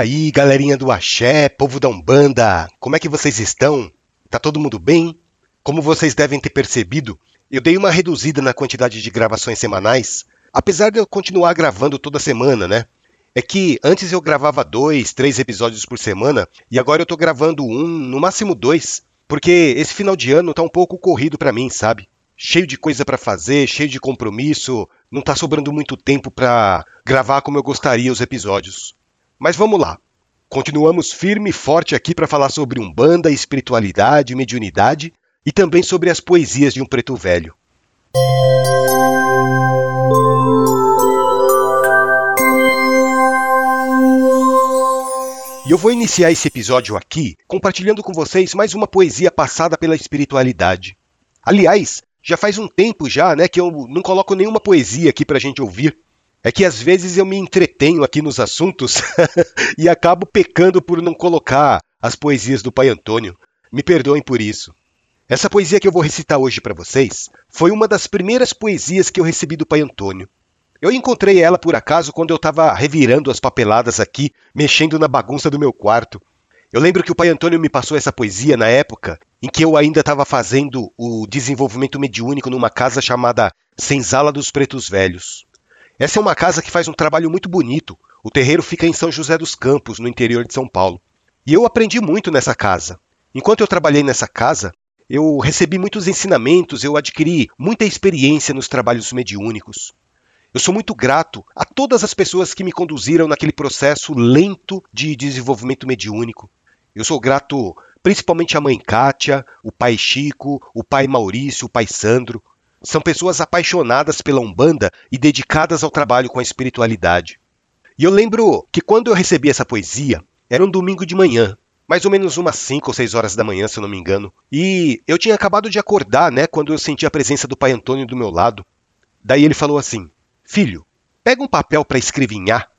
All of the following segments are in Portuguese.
Aí, galerinha do Axé, povo da Umbanda, como é que vocês estão? Tá todo mundo bem? Como vocês devem ter percebido, eu dei uma reduzida na quantidade de gravações semanais, apesar de eu continuar gravando toda semana, né? É que antes eu gravava dois, três episódios por semana e agora eu tô gravando um, no máximo dois, porque esse final de ano tá um pouco corrido para mim, sabe? Cheio de coisa para fazer, cheio de compromisso, não tá sobrando muito tempo para gravar como eu gostaria os episódios. Mas vamos lá. Continuamos firme e forte aqui para falar sobre umbanda, espiritualidade, mediunidade e também sobre as poesias de um preto velho. E eu vou iniciar esse episódio aqui compartilhando com vocês mais uma poesia passada pela espiritualidade. Aliás, já faz um tempo já, né, que eu não coloco nenhuma poesia aqui para a gente ouvir. É que às vezes eu me entretenho aqui nos assuntos e acabo pecando por não colocar as poesias do Pai Antônio. Me perdoem por isso. Essa poesia que eu vou recitar hoje para vocês foi uma das primeiras poesias que eu recebi do Pai Antônio. Eu encontrei ela por acaso quando eu estava revirando as papeladas aqui, mexendo na bagunça do meu quarto. Eu lembro que o Pai Antônio me passou essa poesia na época em que eu ainda estava fazendo o desenvolvimento mediúnico numa casa chamada Senzala dos Pretos Velhos. Essa é uma casa que faz um trabalho muito bonito. O terreiro fica em São José dos Campos, no interior de São Paulo. E eu aprendi muito nessa casa. Enquanto eu trabalhei nessa casa, eu recebi muitos ensinamentos, eu adquiri muita experiência nos trabalhos mediúnicos. Eu sou muito grato a todas as pessoas que me conduziram naquele processo lento de desenvolvimento mediúnico. Eu sou grato principalmente à mãe Kátia, o pai Chico, o pai Maurício, o pai Sandro, são pessoas apaixonadas pela Umbanda e dedicadas ao trabalho com a espiritualidade. E eu lembro que quando eu recebi essa poesia, era um domingo de manhã, mais ou menos umas 5 ou 6 horas da manhã, se eu não me engano. E eu tinha acabado de acordar, né, quando eu senti a presença do pai Antônio do meu lado. Daí ele falou assim: Filho, pega um papel para escrevinhar.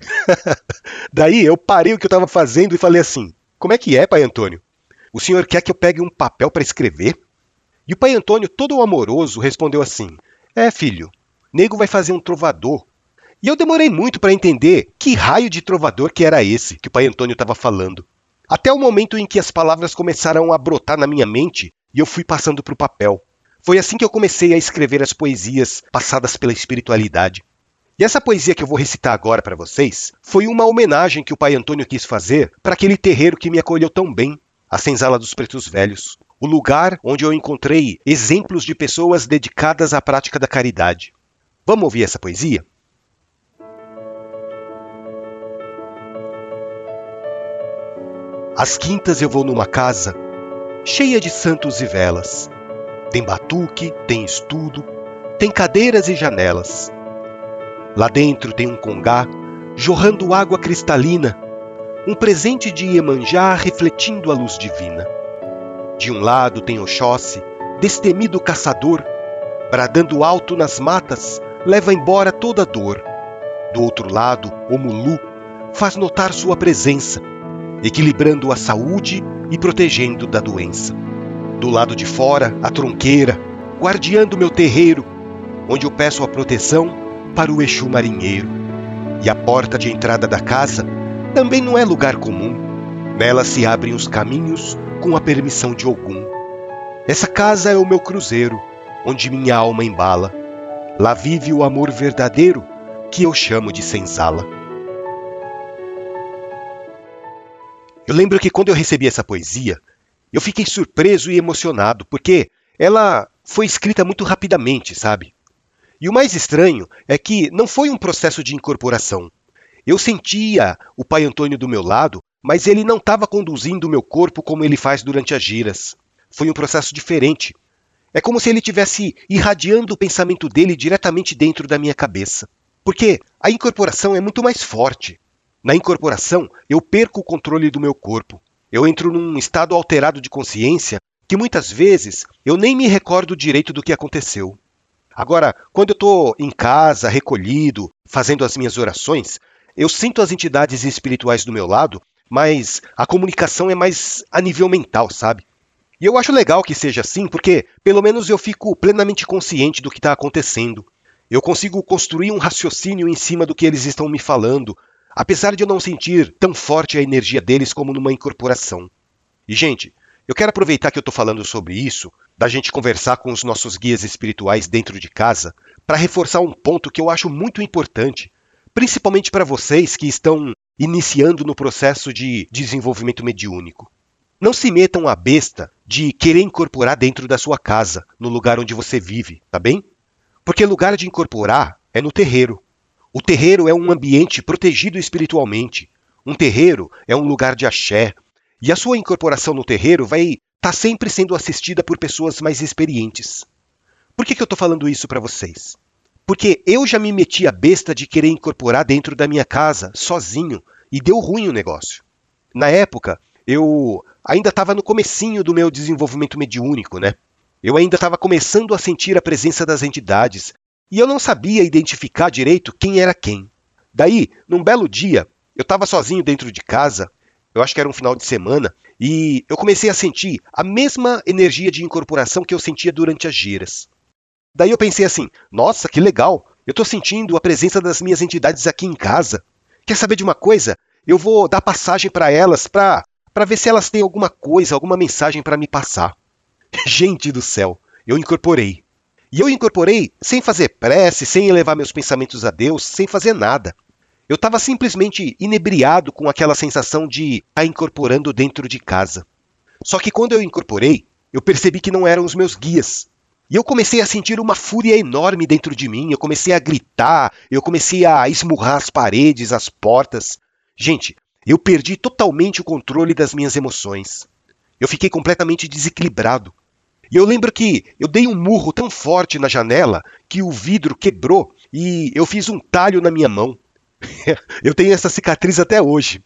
Daí eu parei o que eu estava fazendo e falei assim: Como é que é, pai Antônio? O senhor quer que eu pegue um papel para escrever? E o pai Antônio, todo amoroso, respondeu assim: É, filho, nego vai fazer um trovador. E eu demorei muito para entender que raio de trovador que era esse que o pai Antônio estava falando. Até o momento em que as palavras começaram a brotar na minha mente e eu fui passando para o papel. Foi assim que eu comecei a escrever as poesias passadas pela espiritualidade. E essa poesia que eu vou recitar agora para vocês foi uma homenagem que o pai Antônio quis fazer para aquele terreiro que me acolheu tão bem, a Senzala dos Pretos Velhos o lugar onde eu encontrei exemplos de pessoas dedicadas à prática da caridade. Vamos ouvir essa poesia? Às quintas eu vou numa casa cheia de santos e velas. Tem batuque, tem estudo, tem cadeiras e janelas. Lá dentro tem um congá jorrando água cristalina, um presente de Iemanjá refletindo a luz divina. De um lado tem Oxóssi, destemido caçador, bradando alto nas matas, leva embora toda dor. Do outro lado, o Mulu faz notar sua presença, equilibrando a saúde e protegendo da doença. Do lado de fora, a tronqueira, guardiando meu terreiro, onde eu peço a proteção para o Exu marinheiro. E a porta de entrada da casa também não é lugar comum. Nela se abrem os caminhos com a permissão de Ogum. Essa casa é o meu cruzeiro, onde minha alma embala. Lá vive o amor verdadeiro que eu chamo de senzala. Eu lembro que quando eu recebi essa poesia, eu fiquei surpreso e emocionado, porque ela foi escrita muito rapidamente, sabe? E o mais estranho é que não foi um processo de incorporação. Eu sentia o pai Antônio do meu lado mas ele não estava conduzindo o meu corpo como ele faz durante as giras. Foi um processo diferente. É como se ele tivesse irradiando o pensamento dele diretamente dentro da minha cabeça. Porque a incorporação é muito mais forte. Na incorporação, eu perco o controle do meu corpo. Eu entro num estado alterado de consciência que muitas vezes eu nem me recordo direito do que aconteceu. Agora, quando eu estou em casa, recolhido, fazendo as minhas orações, eu sinto as entidades espirituais do meu lado mas a comunicação é mais a nível mental, sabe? E eu acho legal que seja assim, porque pelo menos eu fico plenamente consciente do que está acontecendo. Eu consigo construir um raciocínio em cima do que eles estão me falando, apesar de eu não sentir tão forte a energia deles como numa incorporação. E, gente, eu quero aproveitar que eu estou falando sobre isso, da gente conversar com os nossos guias espirituais dentro de casa, para reforçar um ponto que eu acho muito importante, principalmente para vocês que estão iniciando no processo de desenvolvimento mediúnico. Não se metam a besta de querer incorporar dentro da sua casa, no lugar onde você vive, tá bem? Porque lugar de incorporar é no terreiro. O terreiro é um ambiente protegido espiritualmente. Um terreiro é um lugar de axé. E a sua incorporação no terreiro vai estar tá sempre sendo assistida por pessoas mais experientes. Por que, que eu estou falando isso para vocês? Porque eu já me meti a besta de querer incorporar dentro da minha casa, sozinho, e deu ruim o negócio. Na época, eu ainda estava no comecinho do meu desenvolvimento mediúnico, né? Eu ainda estava começando a sentir a presença das entidades e eu não sabia identificar direito quem era quem. Daí, num belo dia, eu estava sozinho dentro de casa, eu acho que era um final de semana, e eu comecei a sentir a mesma energia de incorporação que eu sentia durante as giras. Daí eu pensei assim: nossa, que legal! Eu estou sentindo a presença das minhas entidades aqui em casa. Quer saber de uma coisa? Eu vou dar passagem para elas para para ver se elas têm alguma coisa, alguma mensagem para me passar. Gente do céu, eu incorporei. E eu incorporei sem fazer prece, sem elevar meus pensamentos a Deus, sem fazer nada. Eu estava simplesmente inebriado com aquela sensação de estar tá incorporando dentro de casa. Só que quando eu incorporei, eu percebi que não eram os meus guias, e eu comecei a sentir uma fúria enorme dentro de mim. Eu comecei a gritar, eu comecei a esmurrar as paredes, as portas. Gente, eu perdi totalmente o controle das minhas emoções. Eu fiquei completamente desequilibrado. E eu lembro que eu dei um murro tão forte na janela que o vidro quebrou e eu fiz um talho na minha mão. eu tenho essa cicatriz até hoje.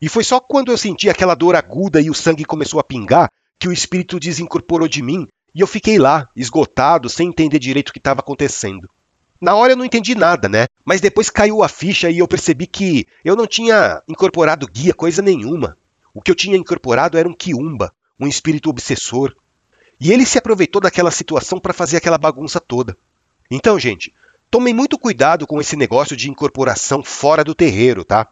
E foi só quando eu senti aquela dor aguda e o sangue começou a pingar que o espírito desincorporou de mim e eu fiquei lá, esgotado, sem entender direito o que estava acontecendo. Na hora eu não entendi nada, né? Mas depois caiu a ficha e eu percebi que eu não tinha incorporado guia coisa nenhuma. O que eu tinha incorporado era um quiumba, um espírito obsessor. E ele se aproveitou daquela situação para fazer aquela bagunça toda. Então, gente, tomem muito cuidado com esse negócio de incorporação fora do terreiro, tá?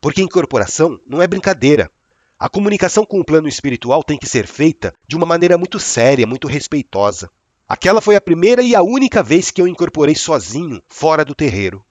Porque incorporação não é brincadeira. A comunicação com o plano espiritual tem que ser feita de uma maneira muito séria, muito respeitosa. Aquela foi a primeira e a única vez que eu incorporei sozinho fora do terreiro.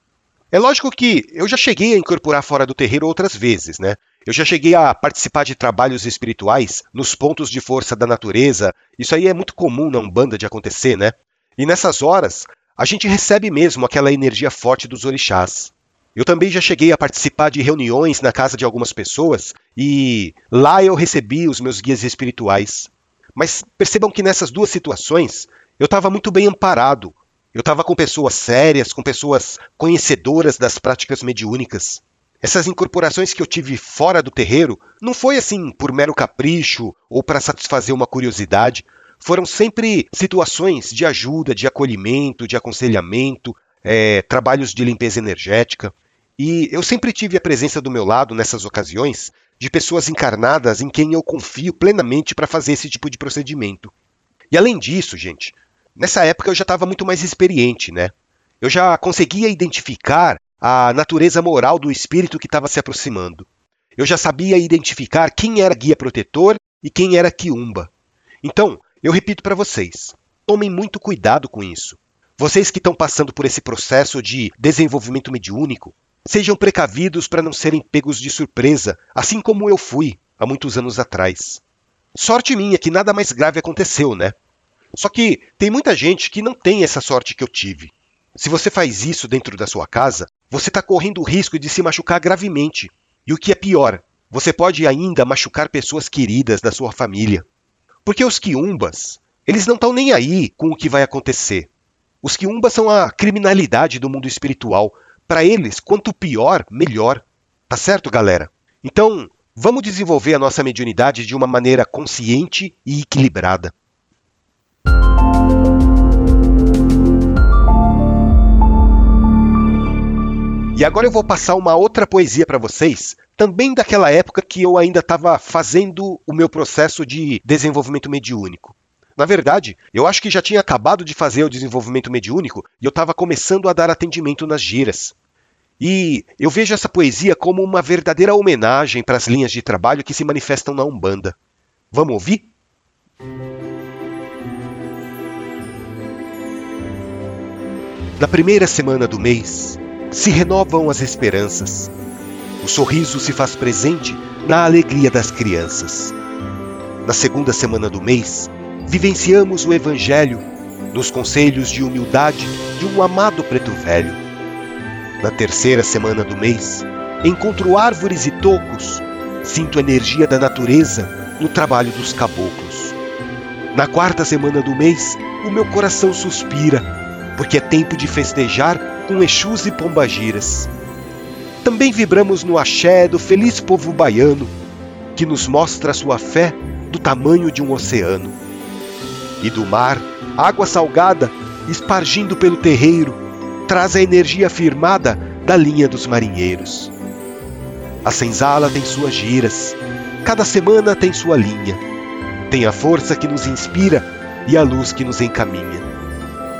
É lógico que eu já cheguei a incorporar fora do terreiro outras vezes, né? Eu já cheguei a participar de trabalhos espirituais nos pontos de força da natureza. Isso aí é muito comum na Umbanda de acontecer, né? E nessas horas, a gente recebe mesmo aquela energia forte dos orixás. Eu também já cheguei a participar de reuniões na casa de algumas pessoas e lá eu recebi os meus guias espirituais. Mas percebam que nessas duas situações eu estava muito bem amparado. Eu estava com pessoas sérias, com pessoas conhecedoras das práticas mediúnicas. Essas incorporações que eu tive fora do terreiro não foi assim por mero capricho ou para satisfazer uma curiosidade. Foram sempre situações de ajuda, de acolhimento, de aconselhamento, é, trabalhos de limpeza energética. E eu sempre tive a presença do meu lado nessas ocasiões de pessoas encarnadas em quem eu confio plenamente para fazer esse tipo de procedimento. E além disso, gente, nessa época eu já estava muito mais experiente, né? Eu já conseguia identificar a natureza moral do espírito que estava se aproximando. Eu já sabia identificar quem era guia protetor e quem era quiumba. Então, eu repito para vocês: tomem muito cuidado com isso. Vocês que estão passando por esse processo de desenvolvimento mediúnico, sejam precavidos para não serem pegos de surpresa, assim como eu fui há muitos anos atrás. Sorte minha que nada mais grave aconteceu, né? Só que tem muita gente que não tem essa sorte que eu tive. Se você faz isso dentro da sua casa, você está correndo o risco de se machucar gravemente. E o que é pior, você pode ainda machucar pessoas queridas da sua família. Porque os quiumbas, eles não estão nem aí com o que vai acontecer. Os quiumbas são a criminalidade do mundo espiritual. Para eles, quanto pior, melhor. Tá certo, galera? Então, vamos desenvolver a nossa mediunidade de uma maneira consciente e equilibrada. E agora eu vou passar uma outra poesia para vocês, também daquela época que eu ainda estava fazendo o meu processo de desenvolvimento mediúnico. Na verdade, eu acho que já tinha acabado de fazer o desenvolvimento mediúnico e eu estava começando a dar atendimento nas giras. E eu vejo essa poesia como uma verdadeira homenagem para as linhas de trabalho que se manifestam na Umbanda. Vamos ouvir? Na primeira semana do mês, se renovam as esperanças. O sorriso se faz presente na alegria das crianças. Na segunda semana do mês, vivenciamos o Evangelho nos conselhos de humildade de um amado preto velho. Na terceira semana do mês, encontro árvores e tocos, sinto a energia da natureza no trabalho dos caboclos. Na quarta semana do mês, o meu coração suspira porque é tempo de festejar com Exus e Pombagiras. Também vibramos no axé do feliz povo baiano, que nos mostra sua fé do tamanho de um oceano. E do mar, água salgada, espargindo pelo terreiro, traz a energia firmada da linha dos marinheiros. A senzala tem suas giras, cada semana tem sua linha, tem a força que nos inspira e a luz que nos encaminha.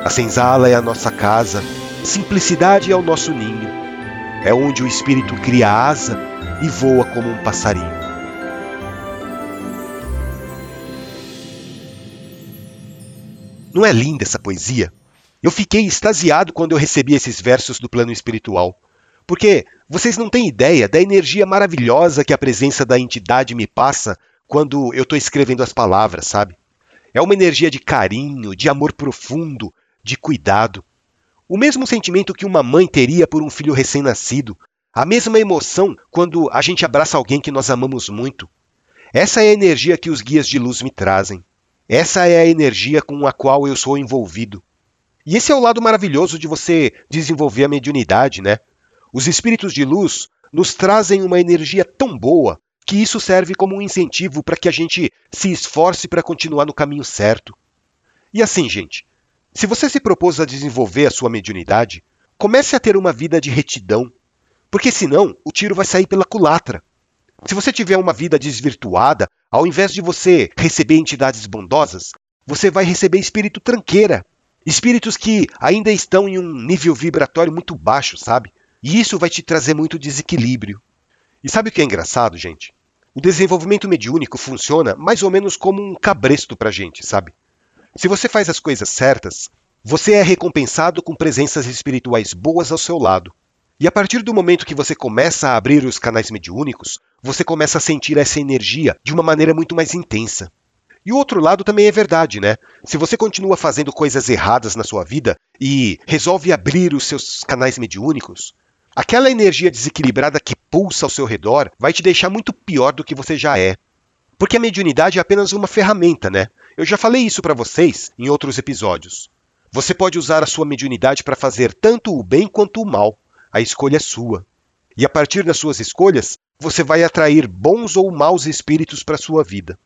A senzala é a nossa casa, simplicidade é o nosso ninho. É onde o espírito cria asa e voa como um passarinho. Não é linda essa poesia? Eu fiquei extasiado quando eu recebi esses versos do plano espiritual. Porque vocês não têm ideia da energia maravilhosa que a presença da entidade me passa quando eu estou escrevendo as palavras, sabe? É uma energia de carinho, de amor profundo, de cuidado. O mesmo sentimento que uma mãe teria por um filho recém-nascido, a mesma emoção quando a gente abraça alguém que nós amamos muito. Essa é a energia que os guias de luz me trazem. Essa é a energia com a qual eu sou envolvido. E esse é o lado maravilhoso de você desenvolver a mediunidade, né? Os espíritos de luz nos trazem uma energia tão boa que isso serve como um incentivo para que a gente se esforce para continuar no caminho certo. E assim, gente, se você se propôs a desenvolver a sua mediunidade, comece a ter uma vida de retidão, porque senão o tiro vai sair pela culatra. Se você tiver uma vida desvirtuada, ao invés de você receber entidades bondosas, você vai receber espírito tranqueira. Espíritos que ainda estão em um nível vibratório muito baixo, sabe? E isso vai te trazer muito desequilíbrio. E sabe o que é engraçado, gente? O desenvolvimento mediúnico funciona mais ou menos como um cabresto pra gente, sabe? Se você faz as coisas certas, você é recompensado com presenças espirituais boas ao seu lado. E a partir do momento que você começa a abrir os canais mediúnicos, você começa a sentir essa energia de uma maneira muito mais intensa. E o outro lado também é verdade, né? Se você continua fazendo coisas erradas na sua vida e resolve abrir os seus canais mediúnicos, aquela energia desequilibrada que pulsa ao seu redor vai te deixar muito pior do que você já é. Porque a mediunidade é apenas uma ferramenta, né? Eu já falei isso para vocês em outros episódios. Você pode usar a sua mediunidade para fazer tanto o bem quanto o mal. A escolha é sua. E a partir das suas escolhas, você vai atrair bons ou maus espíritos para sua vida.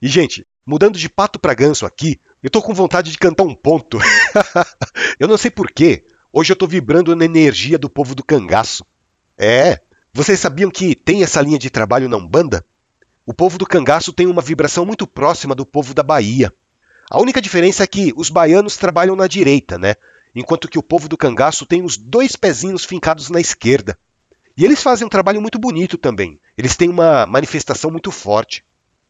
E gente, mudando de pato para ganso aqui, eu tô com vontade de cantar um ponto. eu não sei porquê. Hoje eu tô vibrando na energia do povo do cangaço. É, vocês sabiam que tem essa linha de trabalho na Umbanda? O povo do cangaço tem uma vibração muito próxima do povo da Bahia. A única diferença é que os baianos trabalham na direita, né? Enquanto que o povo do cangaço tem os dois pezinhos fincados na esquerda. E eles fazem um trabalho muito bonito também. Eles têm uma manifestação muito forte.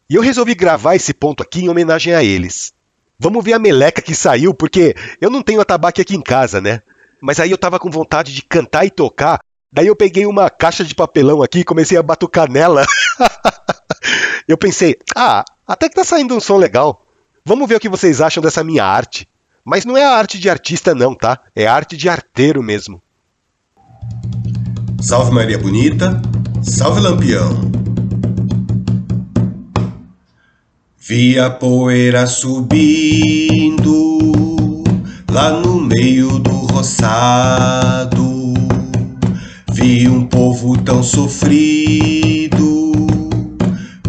E eu resolvi gravar esse ponto aqui em homenagem a eles. Vamos ver a meleca que saiu, porque eu não tenho atabaque aqui em casa, né? Mas aí eu tava com vontade de cantar e tocar. Daí eu peguei uma caixa de papelão aqui e comecei a batucar nela. Eu pensei, ah, até que tá saindo um som legal. Vamos ver o que vocês acham dessa minha arte. Mas não é a arte de artista, não, tá? É arte de arteiro mesmo. Salve Maria Bonita, salve Lampião. Vi a poeira subindo lá no meio do roçado. Vi um povo tão sofrido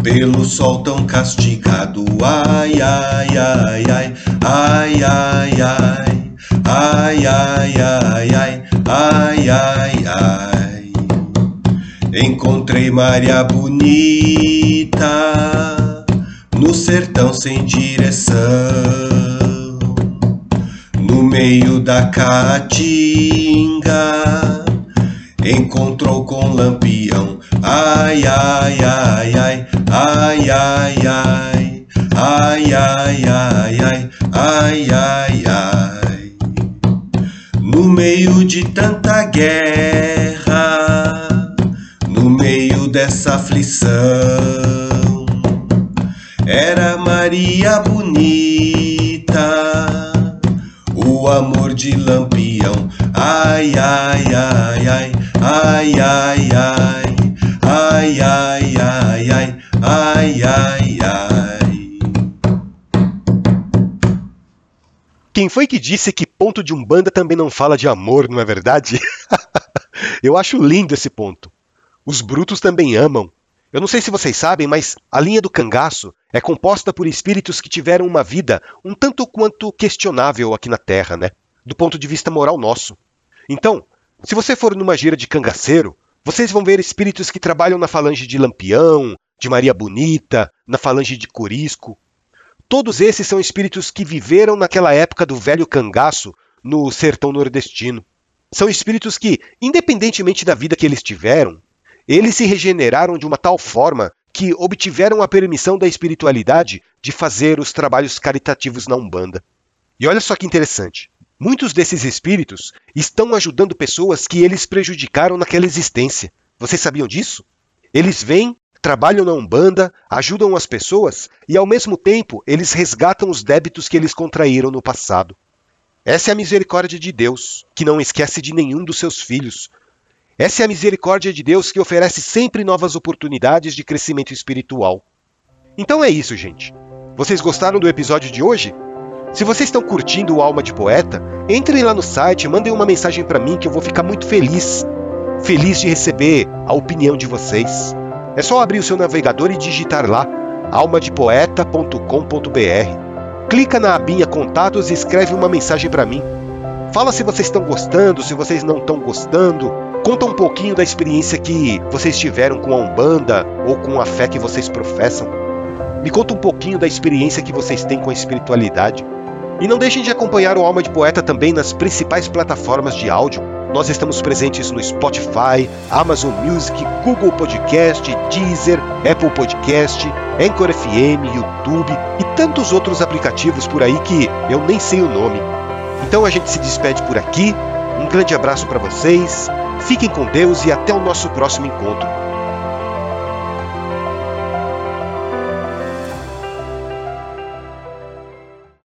pelo sol tão castigado. Ai, ai, ai, ai, ai, ai, ai, ai, ai, ai, ai, ai, ai, ai. Encontrei Maria bonita no sertão sem direção, no meio da caatinga encontrou com Lampião. Ai, ai, ai, ai, ai, ai, ai, ai, ai, ai, ai, ai, ai, ai. No meio de tanta guerra, no meio dessa aflição, era Maria bonita, o amor de Lampião. Ai, ai, ai, ai, ai, ai, ai, ai, ai, ai, ai, ai, ai, ai. Quem foi que disse que ponto de umbanda também não fala de amor, não é verdade? Eu acho lindo esse ponto. Os brutos também amam. Eu não sei se vocês sabem, mas a linha do cangaço é composta por espíritos que tiveram uma vida um tanto quanto questionável aqui na Terra, né? Do ponto de vista moral nosso. Então, se você for numa gira de cangaceiro, vocês vão ver espíritos que trabalham na falange de Lampião, de Maria Bonita, na falange de Corisco. Todos esses são espíritos que viveram naquela época do velho cangaço no sertão nordestino. São espíritos que, independentemente da vida que eles tiveram, eles se regeneraram de uma tal forma que obtiveram a permissão da espiritualidade de fazer os trabalhos caritativos na Umbanda. E olha só que interessante. Muitos desses espíritos estão ajudando pessoas que eles prejudicaram naquela existência. Vocês sabiam disso? Eles vêm, trabalham na Umbanda, ajudam as pessoas e, ao mesmo tempo, eles resgatam os débitos que eles contraíram no passado. Essa é a misericórdia de Deus, que não esquece de nenhum dos seus filhos. Essa é a misericórdia de Deus que oferece sempre novas oportunidades de crescimento espiritual. Então é isso, gente. Vocês gostaram do episódio de hoje? Se vocês estão curtindo o Alma de Poeta, entrem lá no site, mandem uma mensagem para mim que eu vou ficar muito feliz. Feliz de receber a opinião de vocês. É só abrir o seu navegador e digitar lá almadepoeta.com.br. Clica na abinha Contatos e escreve uma mensagem para mim. Fala se vocês estão gostando, se vocês não estão gostando. Conta um pouquinho da experiência que vocês tiveram com a Umbanda ou com a fé que vocês professam. Me conta um pouquinho da experiência que vocês têm com a espiritualidade. E não deixem de acompanhar o Alma de Poeta também nas principais plataformas de áudio. Nós estamos presentes no Spotify, Amazon Music, Google Podcast, Deezer, Apple Podcast, Anchor FM, YouTube e tantos outros aplicativos por aí que eu nem sei o nome. Então a gente se despede por aqui. Um grande abraço para vocês. Fiquem com Deus e até o nosso próximo encontro.